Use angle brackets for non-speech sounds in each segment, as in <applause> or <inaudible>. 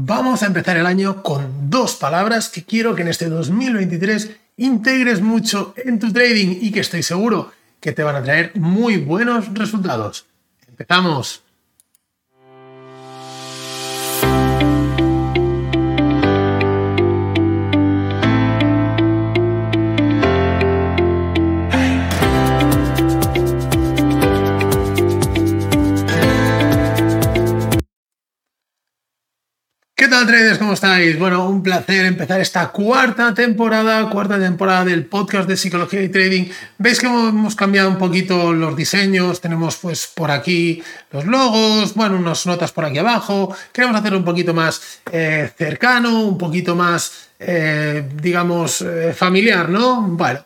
Vamos a empezar el año con dos palabras que quiero que en este 2023 integres mucho en tu trading y que estoy seguro que te van a traer muy buenos resultados. Empezamos. Traders? ¿Cómo estáis? Bueno, un placer empezar esta cuarta temporada, cuarta temporada del podcast de psicología y trading. Veis que hemos cambiado un poquito los diseños, tenemos pues por aquí los logos, bueno, unas notas por aquí abajo. Queremos hacerlo un poquito más eh, cercano, un poquito más, eh, digamos, eh, familiar, ¿no? Bueno,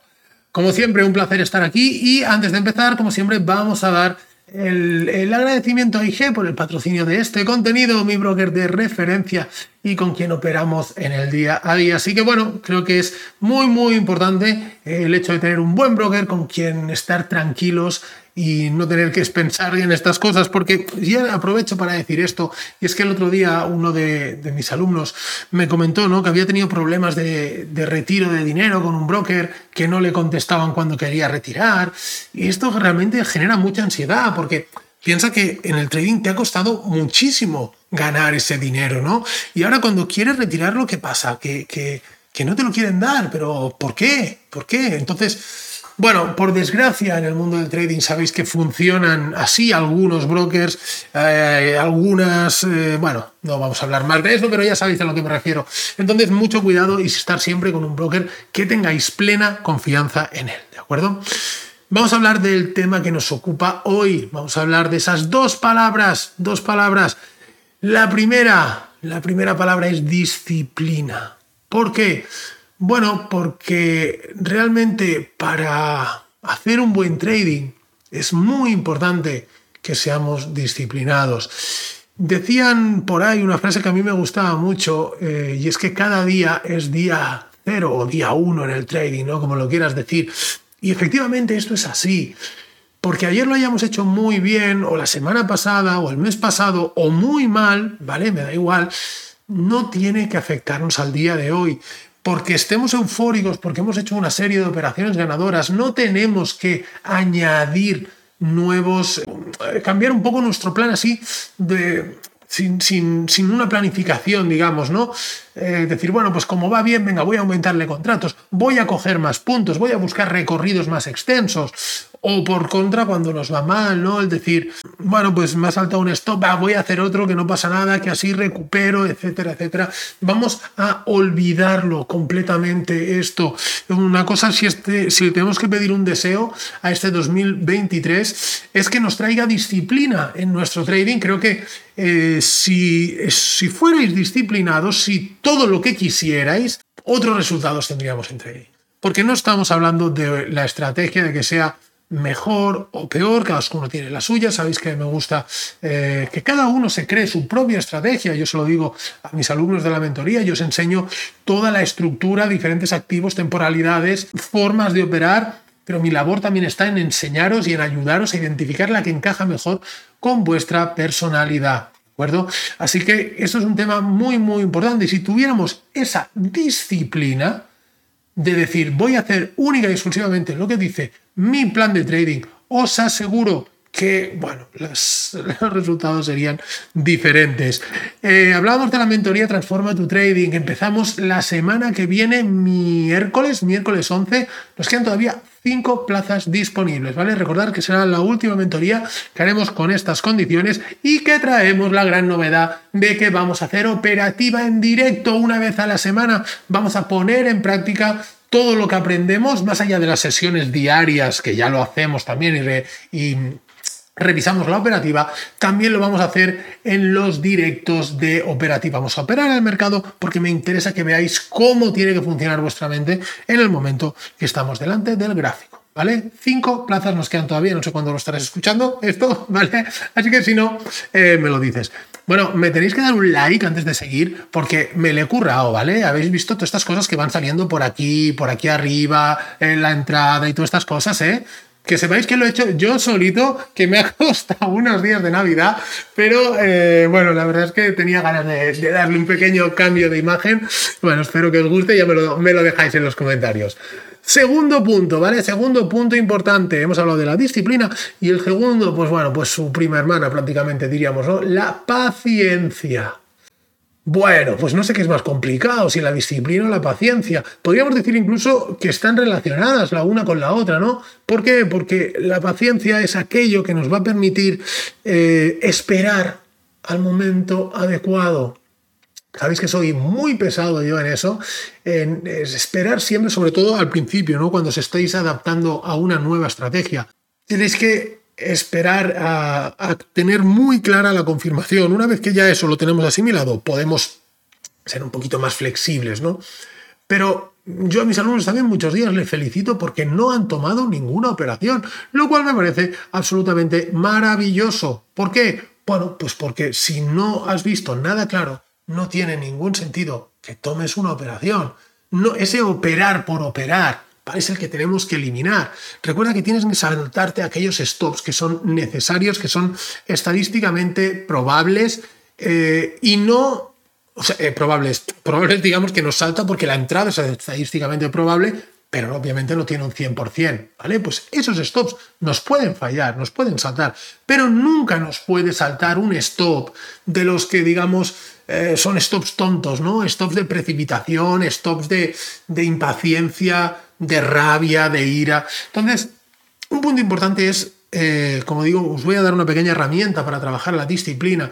como siempre, un placer estar aquí y antes de empezar, como siempre, vamos a dar el, agradecimiento a IG por el patrocinio de este contenido, mi broker de referencia y con quien operamos en el día a día. Así que bueno, creo que es muy muy importante el hecho de tener un buen broker con quien estar tranquilos y no tener que pensar en estas cosas, porque ya aprovecho para decir esto, y es que el otro día uno de, mis alumnos me comentó ¿no? que había tenido problemas de, retiro de dinero con un broker, que no le contestaban cuando quería retirar, y esto realmente genera mucha ansiedad, porque piensa que en el trading te ha costado muchísimo ganar ese dinero, ¿no? Y ahora cuando quieres retirarlo, ¿qué pasa? Que, que, que no te lo quieren dar, pero ¿por qué? ¿Por qué? Entonces bueno, por desgracia en el mundo del trading sabéis que funcionan así algunos brokers, eh, algunas, eh, bueno, no vamos a hablar más de eso, pero ya sabéis a lo que me refiero. Entonces, mucho cuidado y estar siempre con un broker que tengáis plena confianza en él, ¿de acuerdo? Vamos a hablar del tema que nos ocupa hoy. Vamos a hablar de esas dos palabras, dos palabras. La primera, la primera palabra es disciplina. ¿Por qué? Bueno, porque realmente para hacer un buen trading es muy importante que seamos disciplinados. Decían por ahí una frase que a mí me gustaba mucho eh, y es que cada día es día cero o día uno en el trading, ¿no? Como lo quieras decir. Y efectivamente esto es así. Porque ayer lo hayamos hecho muy bien, o la semana pasada, o el mes pasado, o muy mal, ¿vale? Me da igual. No tiene que afectarnos al día de hoy porque estemos eufóricos, porque hemos hecho una serie de operaciones ganadoras, no tenemos que añadir nuevos, eh, cambiar un poco nuestro plan así de, sin, sin, una planificación, digamos, ¿no? Eh, decir, bueno, pues como va bien, venga, voy a aumentarle contratos, voy a coger más puntos, voy a buscar recorridos más extensos, o por contra, cuando nos va mal, ¿no? El decir, bueno, pues me ha saltado un stop, voy a hacer otro, que no pasa nada, que así recupero, etcétera, etcétera. Vamos a olvidarlo completamente esto. Una cosa, si, este, si tenemos que pedir un deseo a este 2023, es que nos traiga disciplina en nuestro trading. Creo que eh, si, si fuerais disciplinados, si todo lo que quisierais, otros resultados tendríamos en trading. Porque no estamos hablando de la estrategia de que sea mejor o peor, cada uno tiene la suya, sabéis que me gusta eh, que cada uno se cree su propia estrategia, yo se lo digo a mis alumnos de la mentoría, yo os enseño toda la estructura, diferentes activos, temporalidades, formas de operar, pero mi labor también está en enseñaros y en ayudaros a identificar la que encaja mejor con vuestra personalidad. ¿De acuerdo? Así que esto es un tema muy, muy importante. Si tuviéramos esa disciplina, de decir voy a hacer única y exclusivamente lo que dice mi plan de trading, os aseguro que, bueno, los, <laughs> resultados serían diferentes. Eh, hablábamos de la mentoría Transforma tu Trading. Empezamos la semana que viene, miércoles, miércoles 11. Nos quedan todavía cinco plazas disponibles, ¿vale? Recordar que será la última mentoría que haremos con estas condiciones y que traemos la gran novedad de que vamos a hacer operativa en directo una vez a la semana. Vamos a poner en práctica todo lo que aprendemos, más allá de las sesiones diarias, que ya lo hacemos también y, revisamos la operativa, también lo vamos a hacer en los directos de operativa. Vamos a operar el mercado porque me interesa que veáis cómo tiene que funcionar vuestra mente en el momento que estamos delante del gráfico. ¿Vale? Cinco plazas nos quedan todavía, no sé cuándo lo estarás escuchando esto, <laughs> ¿vale? Así que si no, eh, me lo dices. Bueno, me tenéis que dar un like antes de seguir porque me le he currado, ¿vale? Habéis visto todas estas cosas que van saliendo por aquí, por aquí arriba, en la entrada y todas estas cosas, ¿eh? Que sepáis que lo he hecho yo solito, que me ha <laughs> costado unos días de Navidad, pero eh, bueno, la verdad es que tenía ganas de, darle un pequeño cambio de imagen. Bueno, espero que os guste ya me lo, me lo dejáis en los comentarios. Segundo punto, ¿vale? Segundo punto importante. Hemos hablado de la disciplina y el segundo, pues bueno, pues su prima hermana prácticamente diríamos, ¿no? La paciencia. Bueno, pues no sé qué es más complicado, si la disciplina o la paciencia. Podríamos decir incluso que están relacionadas la una con la otra, ¿no? ¿Por qué? Porque la paciencia es aquello que nos va a permitir eh, esperar al momento adecuado. Sabéis que soy muy pesado yo en eso, en esperar siempre, sobre todo al principio, ¿no? Cuando os estáis adaptando a una nueva estrategia. Tenéis que esperar a, tener muy clara la confirmación. Una vez que ya eso lo tenemos asimilado, podemos ser un poquito más flexibles, ¿no? Pero yo a mis alumnos también muchos días les felicito porque no han tomado ninguna operación, lo cual me parece absolutamente maravilloso. ¿Por qué? Bueno, pues porque si no has visto nada claro, no tiene ningún sentido que tomes una operación. No, ese operar por operar, es el que tenemos que eliminar. Recuerda que tienes que saltarte aquellos stops que son necesarios, que son estadísticamente probables eh, y no o sea, eh, probables. <laughs> Probables, digamos, que nos salta porque la entrada es estadísticamente probable, pero obviamente no tiene un 100%, ¿vale? Pues esos stops nos pueden fallar, nos pueden saltar, pero nunca nos puede saltar un stop de los que, digamos, eh, son stops tontos, ¿no? Stops de precipitación, stops de, de impaciencia, de rabia, de ira. Entonces, un punto importante es, eh, como digo, os voy a dar una pequeña herramienta para trabajar la disciplina.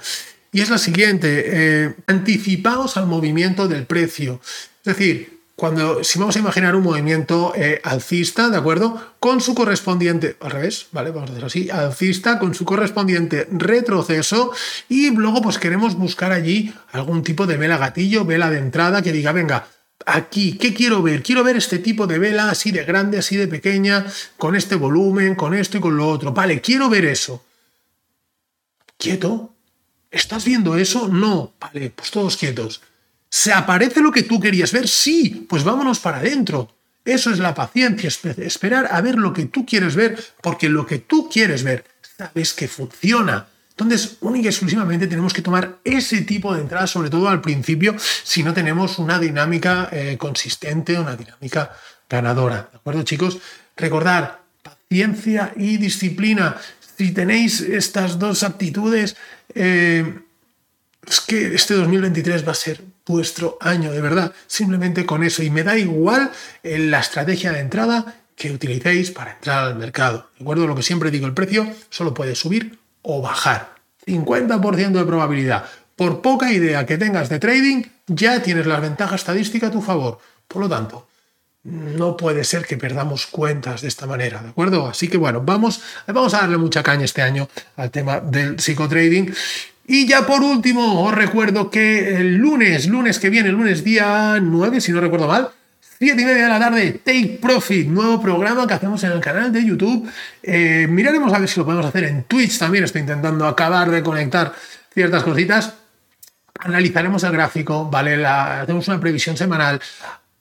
Y es la siguiente, eh, anticipaos al movimiento del precio. Es decir, cuando, si vamos a imaginar un movimiento eh, alcista, ¿de acuerdo? Con su correspondiente, al revés, ¿vale? Vamos a hacerlo así, alcista con su correspondiente retroceso y luego pues queremos buscar allí algún tipo de vela gatillo, vela de entrada que diga, venga, aquí, ¿qué quiero ver? Quiero ver este tipo de vela así de grande, así de pequeña, con este volumen, con esto y con lo otro. Vale, quiero ver eso. Quieto. ¿Estás viendo eso? No. Vale, pues todos quietos. ¿Se aparece lo que tú querías ver? Sí, pues vámonos para adentro. Eso es la paciencia, esperar a ver lo que tú quieres ver, porque lo que tú quieres ver, sabes que funciona. Entonces, única y exclusivamente tenemos que tomar ese tipo de entrada, sobre todo al principio, si no tenemos una dinámica eh, consistente, una dinámica ganadora. ¿De acuerdo, chicos? Recordar, paciencia y disciplina. Si tenéis estas dos aptitudes, eh, es que este 2023 va a ser vuestro año, de verdad, simplemente con eso. Y me da igual eh, la estrategia de entrada que utilicéis para entrar al mercado. ¿De acuerdo? Lo que siempre digo, el precio solo puede subir o bajar. 50% de probabilidad. Por poca idea que tengas de trading, ya tienes la ventaja estadística a tu favor. Por lo tanto, no puede ser que perdamos cuentas de esta manera, ¿de acuerdo? Así que bueno, vamos, vamos a darle mucha caña este año al tema del psicotrading. Y ya por último, os recuerdo que el lunes, lunes que viene, el lunes día 9, si no recuerdo mal, 7 y media de la tarde, Take Profit, nuevo programa que hacemos en el canal de YouTube. Eh, miraremos a ver si lo podemos hacer en Twitch también. Estoy intentando acabar de conectar ciertas cositas. Analizaremos el gráfico, ¿vale? La, hacemos una previsión semanal.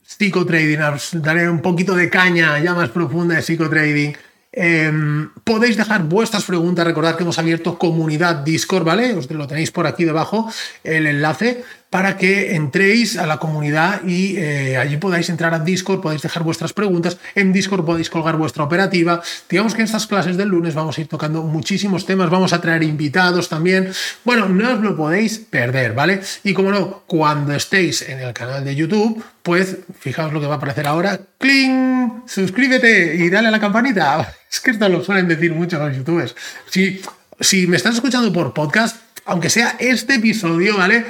Psicotrading, daré un poquito de caña ya más profunda de psicotrading. Em, podéis dejar vuestras preguntas. Recordad que hemos abierto comunidad Discord, ¿vale? Os lo tenéis por aquí debajo el enlace para que entréis a la comunidad y eh, allí podáis entrar a Discord, podéis dejar vuestras preguntas, en Discord podéis colgar vuestra operativa. Digamos que en estas clases del lunes vamos a ir tocando muchísimos temas, vamos a traer invitados también. Bueno, no os lo podéis perder, ¿vale? Y como no, cuando estéis en el canal de YouTube, pues fijaos lo que va a aparecer ahora, ¡cling! Suscríbete y dale a la campanita. <laughs> Es que esto lo suelen decir muchos los youtubers. Si, si me estás escuchando por podcast, aunque sea este episodio, ¿vale?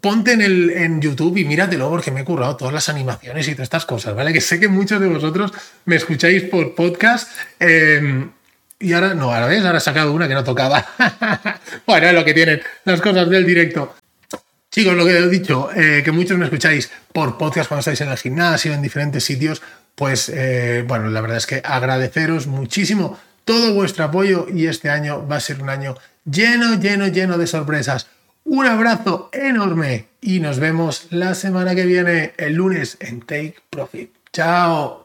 Ponte en, el, en YouTube y míratelo porque me he currado todas las animaciones y todas estas cosas, ¿vale? Que sé que muchos de vosotros me escucháis por podcast. Em, y ahora, no, ahora ves, ahora he sacado una que no tocaba. <laughs> bueno, es lo que tienen las cosas del directo. Chicos, lo que he dicho, eh, que muchos me escucháis por podcast cuando estáis en el gimnasio, en diferentes sitios, pues eh, bueno, la verdad es que agradeceros muchísimo todo vuestro apoyo y este año va a ser un año lleno, lleno, lleno de sorpresas. Un abrazo enorme y nos vemos la semana que viene, el lunes, en Take Profit. Chao.